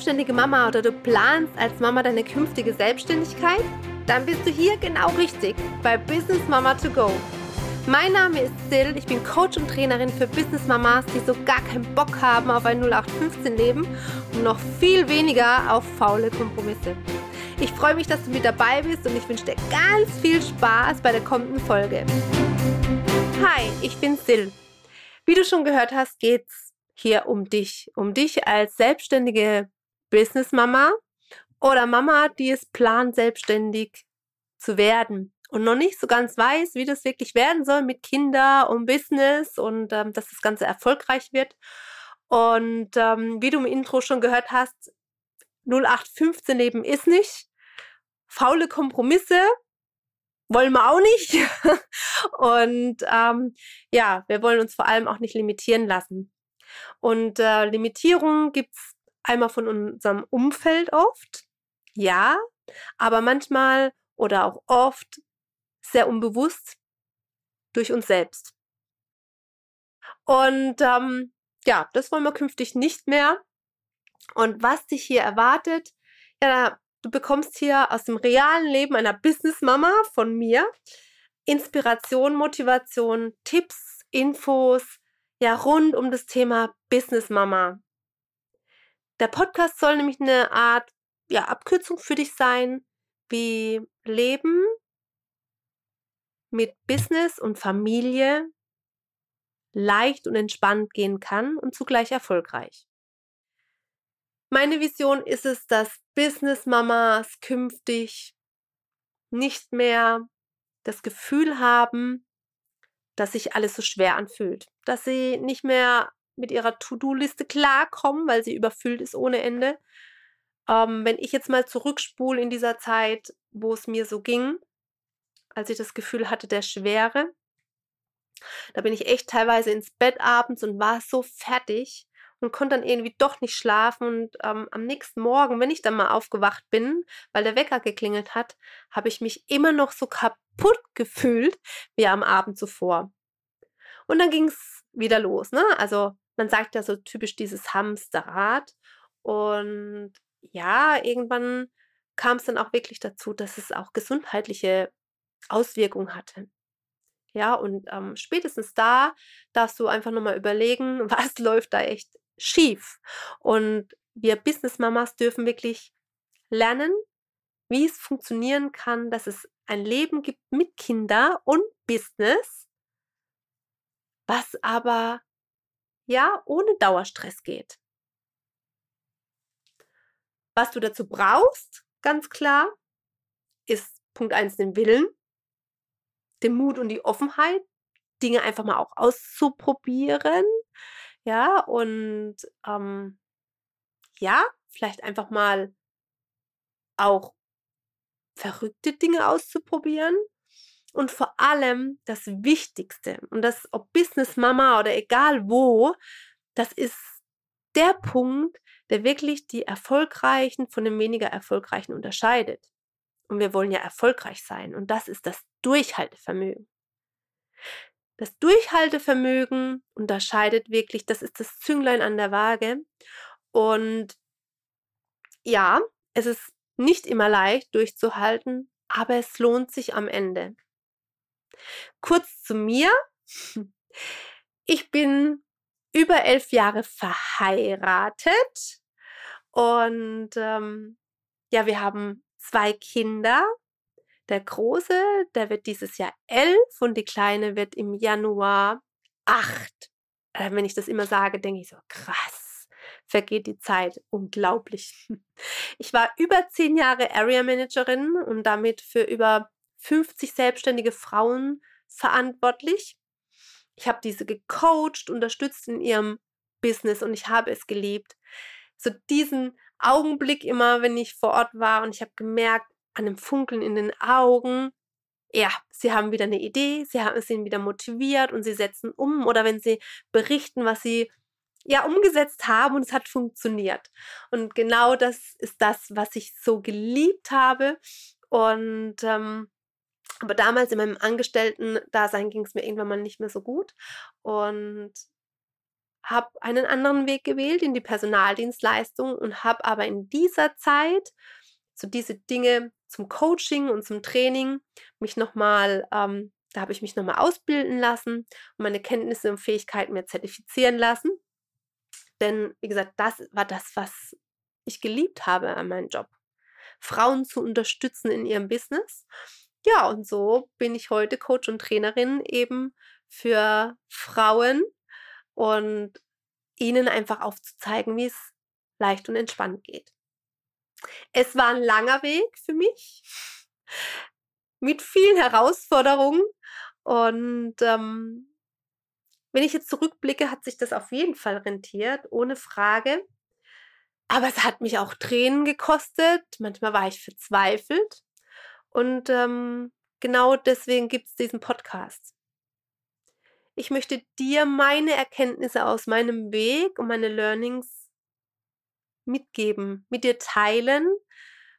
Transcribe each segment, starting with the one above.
selbstständige Mama oder du planst als Mama deine künftige Selbstständigkeit? Dann bist du hier genau richtig bei Business Mama to Go. Mein Name ist Sil, ich bin Coach und Trainerin für Business Mamas, die so gar keinen Bock haben auf ein 0815 Leben und noch viel weniger auf faule Kompromisse. Ich freue mich, dass du mit dabei bist und ich wünsche dir ganz viel Spaß bei der kommenden Folge. Hi, ich bin Sil. Wie du schon gehört hast, geht's hier um dich, um dich als selbstständige Businessmama oder Mama, die es plant, selbstständig zu werden und noch nicht so ganz weiß, wie das wirklich werden soll mit Kinder und Business und ähm, dass das Ganze erfolgreich wird. Und ähm, wie du im Intro schon gehört hast, 0815 Leben ist nicht. Faule Kompromisse wollen wir auch nicht. und ähm, ja, wir wollen uns vor allem auch nicht limitieren lassen. Und äh, Limitierungen gibt es einmal von unserem Umfeld oft, ja, aber manchmal oder auch oft sehr unbewusst durch uns selbst. Und ähm, ja, das wollen wir künftig nicht mehr. Und was dich hier erwartet, ja, du bekommst hier aus dem realen Leben einer Business-Mama von mir Inspiration, Motivation, Tipps, Infos, ja rund um das Thema Business Mama. Der Podcast soll nämlich eine Art ja, Abkürzung für dich sein, wie Leben mit Business und Familie leicht und entspannt gehen kann und zugleich erfolgreich. Meine Vision ist es, dass Business Mamas künftig nicht mehr das Gefühl haben, dass sich alles so schwer anfühlt, dass sie nicht mehr mit ihrer To-Do-Liste klarkommen, weil sie überfüllt ist ohne Ende. Ähm, wenn ich jetzt mal zurückspule in dieser Zeit, wo es mir so ging, als ich das Gefühl hatte der Schwere, da bin ich echt teilweise ins Bett abends und war so fertig und konnte dann irgendwie doch nicht schlafen. Und ähm, am nächsten Morgen, wenn ich dann mal aufgewacht bin, weil der Wecker geklingelt hat, habe ich mich immer noch so kaputt gefühlt wie am Abend zuvor. Und dann ging es wieder los. Ne? Also man sagt ja so typisch dieses Hamsterrad. Und ja, irgendwann kam es dann auch wirklich dazu, dass es auch gesundheitliche Auswirkungen hatte. Ja, und ähm, spätestens da darfst du einfach nochmal überlegen, was läuft da echt schief. Und wir Business Mamas dürfen wirklich lernen, wie es funktionieren kann, dass es ein Leben gibt mit Kinder und Business, was aber ja ohne Dauerstress geht. Was du dazu brauchst, ganz klar, ist Punkt 1 den Willen, den Mut und die Offenheit, Dinge einfach mal auch auszuprobieren, ja, und ähm, ja, vielleicht einfach mal auch verrückte Dinge auszuprobieren. Und vor allem das Wichtigste, und das ob Business Mama oder egal wo, das ist der Punkt, der wirklich die Erfolgreichen von den weniger Erfolgreichen unterscheidet. Und wir wollen ja erfolgreich sein. Und das ist das Durchhaltevermögen. Das Durchhaltevermögen unterscheidet wirklich, das ist das Zünglein an der Waage. Und ja, es ist nicht immer leicht durchzuhalten, aber es lohnt sich am Ende. Kurz zu mir. Ich bin über elf Jahre verheiratet und ähm, ja, wir haben zwei Kinder der Große, der wird dieses Jahr elf und die Kleine wird im Januar acht. Äh, wenn ich das immer sage, denke ich so, krass, vergeht die Zeit unglaublich. Ich war über zehn Jahre Area Managerin und damit für über 50 selbstständige Frauen verantwortlich. Ich habe diese gecoacht, unterstützt in ihrem Business und ich habe es geliebt. So diesen Augenblick immer, wenn ich vor Ort war und ich habe gemerkt, an dem Funkeln in den Augen. Ja, sie haben wieder eine Idee, sie haben, sind wieder motiviert und sie setzen um oder wenn sie berichten, was sie ja umgesetzt haben und es hat funktioniert. Und genau das ist das, was ich so geliebt habe. Und ähm, aber damals in meinem Angestellten-Dasein ging es mir irgendwann mal nicht mehr so gut und habe einen anderen Weg gewählt in die Personaldienstleistung und habe aber in dieser Zeit so diese Dinge zum Coaching und zum Training mich nochmal, ähm, da habe ich mich nochmal ausbilden lassen und meine Kenntnisse und Fähigkeiten mir zertifizieren lassen. Denn, wie gesagt, das war das, was ich geliebt habe an meinem Job. Frauen zu unterstützen in ihrem Business. Ja, und so bin ich heute Coach und Trainerin eben für Frauen und ihnen einfach aufzuzeigen, wie es leicht und entspannt geht. Es war ein langer Weg für mich mit vielen Herausforderungen und ähm, wenn ich jetzt zurückblicke, hat sich das auf jeden Fall rentiert, ohne Frage. Aber es hat mich auch Tränen gekostet. Manchmal war ich verzweifelt. Und ähm, genau deswegen gibt es diesen Podcast. Ich möchte dir meine Erkenntnisse aus meinem Weg und meine Learnings mitgeben, mit dir teilen,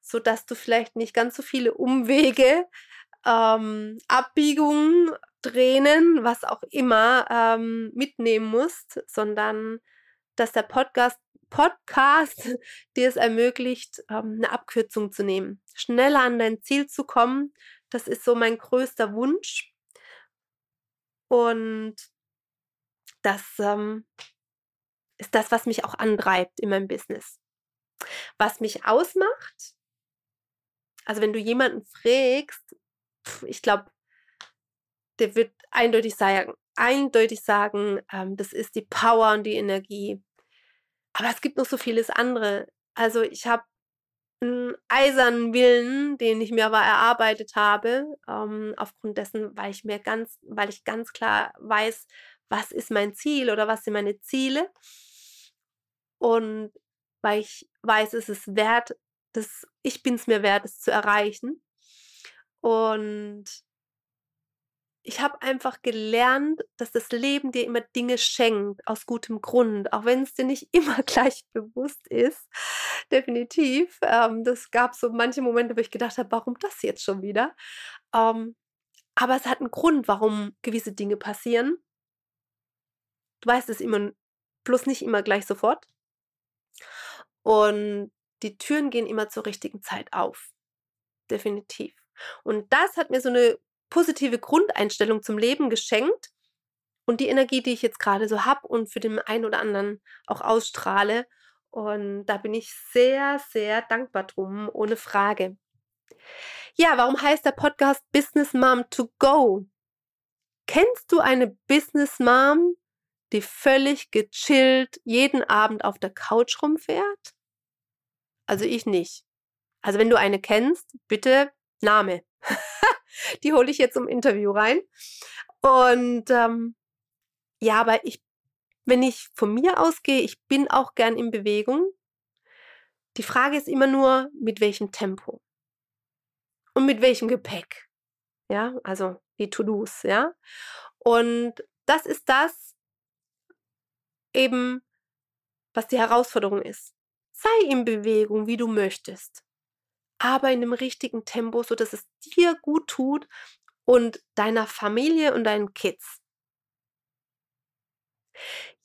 sodass du vielleicht nicht ganz so viele Umwege, ähm, Abbiegungen, Tränen, was auch immer ähm, mitnehmen musst, sondern dass der Podcast, Podcast dir es ermöglicht, ähm, eine Abkürzung zu nehmen, schneller an dein Ziel zu kommen. Das ist so mein größter Wunsch. Und das ähm, ist das, was mich auch antreibt in meinem Business. Was mich ausmacht, also wenn du jemanden fragst, ich glaube, der wird eindeutig sagen, eindeutig sagen, ähm, das ist die Power und die Energie. Aber es gibt noch so vieles andere. Also ich habe einen eisernen Willen, den ich mir aber erarbeitet habe, ähm, aufgrund dessen, weil ich mir ganz, weil ich ganz klar weiß, was ist mein Ziel oder was sind meine Ziele. Und weil ich weiß, es ist wert, dass ich bin es mir wert, es zu erreichen. Und ich habe einfach gelernt, dass das Leben dir immer Dinge schenkt, aus gutem Grund, auch wenn es dir nicht immer gleich bewusst ist. Definitiv. Ähm, das gab so manche Momente, wo ich gedacht habe, warum das jetzt schon wieder? Ähm, aber es hat einen Grund, warum gewisse Dinge passieren. Du weißt es immer, bloß nicht immer gleich sofort. Und die Türen gehen immer zur richtigen Zeit auf. Definitiv. Und das hat mir so eine positive Grundeinstellung zum Leben geschenkt und die Energie, die ich jetzt gerade so habe und für den einen oder anderen auch ausstrahle. Und da bin ich sehr, sehr dankbar drum, ohne Frage. Ja, warum heißt der Podcast Business Mom to Go? Kennst du eine Business Mom, die völlig gechillt jeden Abend auf der Couch rumfährt? Also ich nicht. Also wenn du eine kennst, bitte Name. die hole ich jetzt im Interview rein. Und ähm, ja, aber ich, wenn ich von mir ausgehe, ich bin auch gern in Bewegung. Die Frage ist immer nur, mit welchem Tempo und mit welchem Gepäck. Ja, also die To-Dos, ja. Und das ist das, eben, was die Herausforderung ist. Sei in Bewegung, wie du möchtest, aber in dem richtigen Tempo, so dass es dir gut tut und deiner Familie und deinen Kids.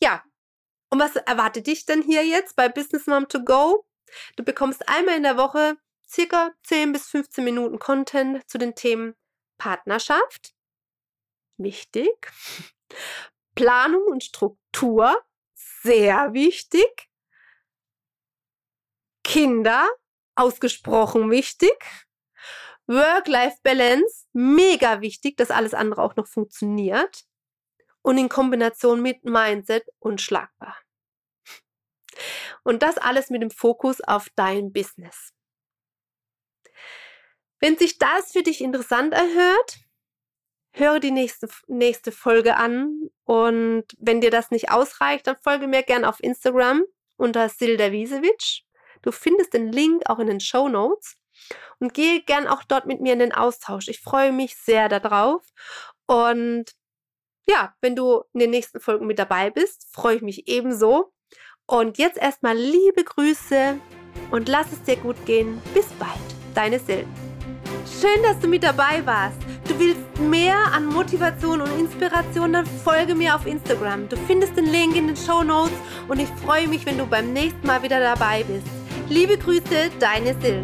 Ja, und was erwartet dich denn hier jetzt bei Business Mom to Go? Du bekommst einmal in der Woche circa 10 bis 15 Minuten Content zu den Themen Partnerschaft, wichtig, Planung und Struktur, sehr wichtig. Kinder, ausgesprochen wichtig. Work-Life-Balance, mega wichtig, dass alles andere auch noch funktioniert. Und in Kombination mit Mindset unschlagbar. Und das alles mit dem Fokus auf dein Business. Wenn sich das für dich interessant erhört, höre die nächste, nächste Folge an. Und wenn dir das nicht ausreicht, dann folge mir gerne auf Instagram unter Silda Wiesewitsch. Du findest den Link auch in den Show Notes und gehe gern auch dort mit mir in den Austausch. Ich freue mich sehr darauf. Und ja, wenn du in den nächsten Folgen mit dabei bist, freue ich mich ebenso. Und jetzt erstmal liebe Grüße und lass es dir gut gehen. Bis bald, deine Sil. Schön, dass du mit dabei warst. Du willst mehr an Motivation und Inspiration, dann folge mir auf Instagram. Du findest den Link in den Show Notes und ich freue mich, wenn du beim nächsten Mal wieder dabei bist. Liebe Grüße, deine Sil.